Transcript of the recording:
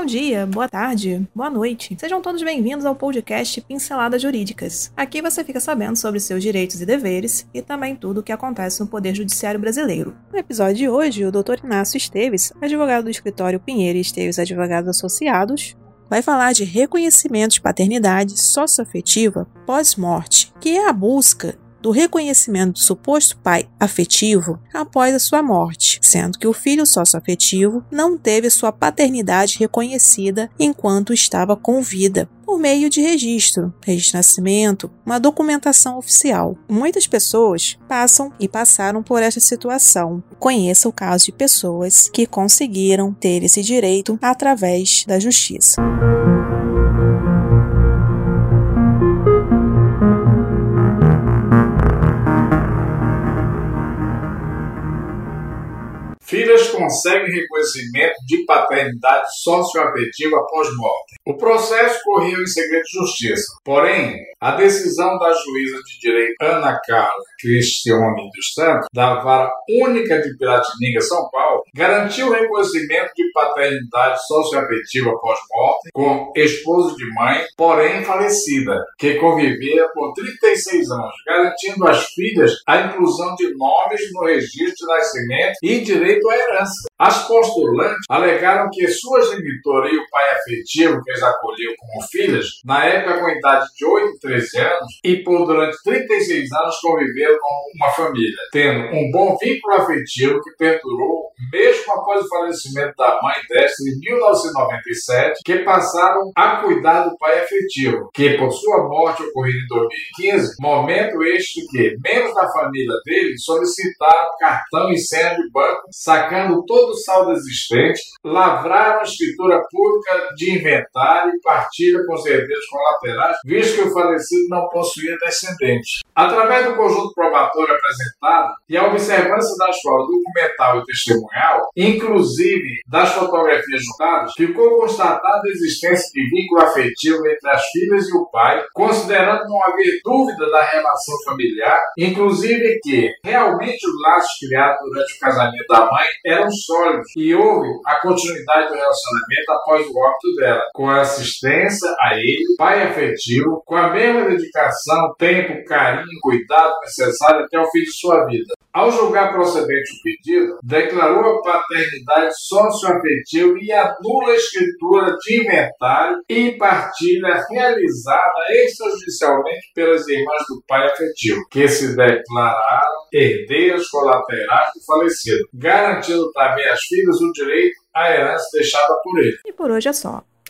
Bom dia, boa tarde, boa noite. Sejam todos bem-vindos ao podcast Pinceladas Jurídicas. Aqui você fica sabendo sobre seus direitos e deveres e também tudo o que acontece no Poder Judiciário Brasileiro. No episódio de hoje, o Dr. Inácio Esteves, advogado do escritório Pinheiro e Esteves Advogados Associados, vai falar de reconhecimento de paternidade socioafetiva pós-morte, que é a busca do reconhecimento do suposto pai afetivo após a sua morte, sendo que o filho socioafetivo não teve sua paternidade reconhecida enquanto estava com vida, por meio de registro, registro de nascimento, uma documentação oficial. Muitas pessoas passam e passaram por essa situação. Conheça o caso de pessoas que conseguiram ter esse direito através da justiça. Filhas conseguem reconhecimento de paternidade socioafetiva após morte. O processo correu em segredo de justiça. Porém, a decisão da juíza de direito Ana Carla Cristiane dos Santos, da Vara Única de Piratininga, São Paulo, garantiu o reconhecimento de paternidade socioafetiva após morte com esposo de mãe, porém falecida, que convivia por 36 anos, garantindo às filhas a inclusão de nomes no registro de nascimento e direito à herança. As postulantes alegaram que sua genitora e o pai afetivo que as acolheu como filhas, na época com idade de 8 e 13 anos, e por durante 36 anos conviveram com uma família, tendo um bom vínculo afetivo que perdurou mesmo após o falecimento da mãe desta em 1997, que passaram a cuidar do pai afetivo, que por sua morte ocorrida em 2015, momento este que membros da família dele solicitaram cartão e senha de banco, sacando todo o saldo existente, lavraram a escritura pública de inventário e partilha com os herdeiros colaterais, visto que o falecido não possuía descendente. Através do conjunto probatório apresentado e a observância das provas documental e testemunhal, inclusive das fotografias juntadas, ficou constatada a existência de vínculo afetivo entre as filhas e o pai, considerando não haver dúvida da relação familiar, inclusive que realmente os laços criados durante o casamento da mãe eram sólidos e houve a continuidade do relacionamento após o óbito dela, com a assistência a ele, pai afetivo, com a mesma dedicação, tempo, carinho cuidado necessário até o fim de sua vida. Ao julgar procedente o pedido, declarou a paternidade socioafetiva e anula a escritura de inventário e partilha realizada extrajudicialmente pelas irmãs do pai afetivo, que se declararam herdeiras colaterais do falecido, garantindo também às filhas o direito à herança deixada por ele. E por hoje é só.